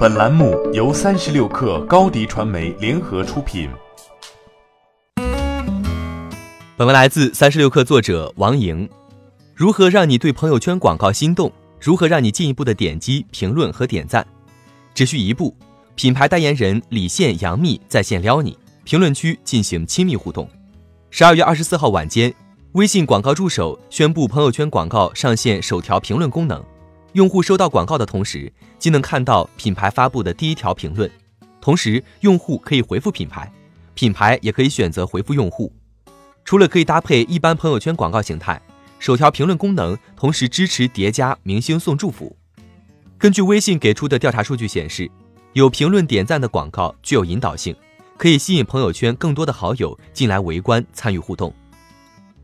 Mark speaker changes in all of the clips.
Speaker 1: 本栏目由三十六氪高低传媒联合出品。
Speaker 2: 本文来自三十六氪作者王莹。如何让你对朋友圈广告心动？如何让你进一步的点击、评论和点赞？只需一步，品牌代言人李现、杨幂在线撩你，评论区进行亲密互动。十二月二十四号晚间，微信广告助手宣布朋友圈广告上线首条评论功能。用户收到广告的同时，既能看到品牌发布的第一条评论，同时用户可以回复品牌，品牌也可以选择回复用户。除了可以搭配一般朋友圈广告形态，首条评论功能同时支持叠加明星送祝福。根据微信给出的调查数据显示，有评论点赞的广告具有引导性，可以吸引朋友圈更多的好友进来围观参与互动。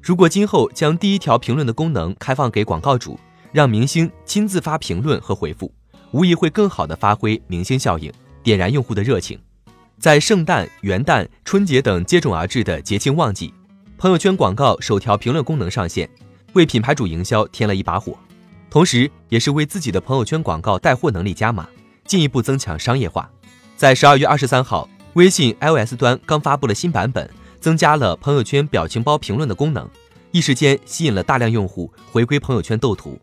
Speaker 2: 如果今后将第一条评论的功能开放给广告主，让明星亲自发评论和回复，无疑会更好的发挥明星效应，点燃用户的热情。在圣诞、元旦、春节等接踵而至的节庆旺季，朋友圈广告首条评论功能上线，为品牌主营销添了一把火，同时也是为自己的朋友圈广告带货能力加码，进一步增强商业化。在十二月二十三号，微信 iOS 端刚发布了新版本，增加了朋友圈表情包评论的功能，一时间吸引了大量用户回归朋友圈斗图。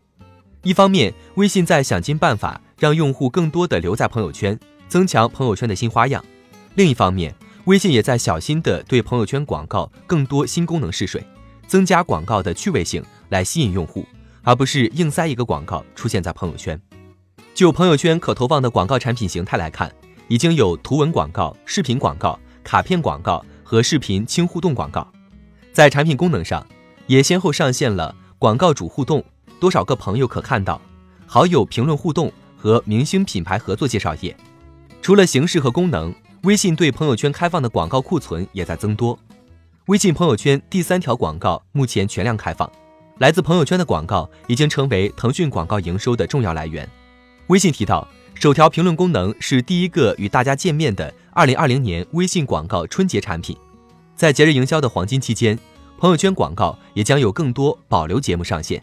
Speaker 2: 一方面，微信在想尽办法让用户更多的留在朋友圈，增强朋友圈的新花样；另一方面，微信也在小心的对朋友圈广告更多新功能试水，增加广告的趣味性来吸引用户，而不是硬塞一个广告出现在朋友圈。就朋友圈可投放的广告产品形态来看，已经有图文广告、视频广告、卡片广告和视频轻互动广告。在产品功能上，也先后上线了广告主互动。多少个朋友可看到？好友评论互动和明星品牌合作介绍页。除了形式和功能，微信对朋友圈开放的广告库存也在增多。微信朋友圈第三条广告目前全量开放，来自朋友圈的广告已经成为腾讯广告营收的重要来源。微信提到，首条评论功能是第一个与大家见面的2020年微信广告春节产品。在节日营销的黄金期间，朋友圈广告也将有更多保留节目上线。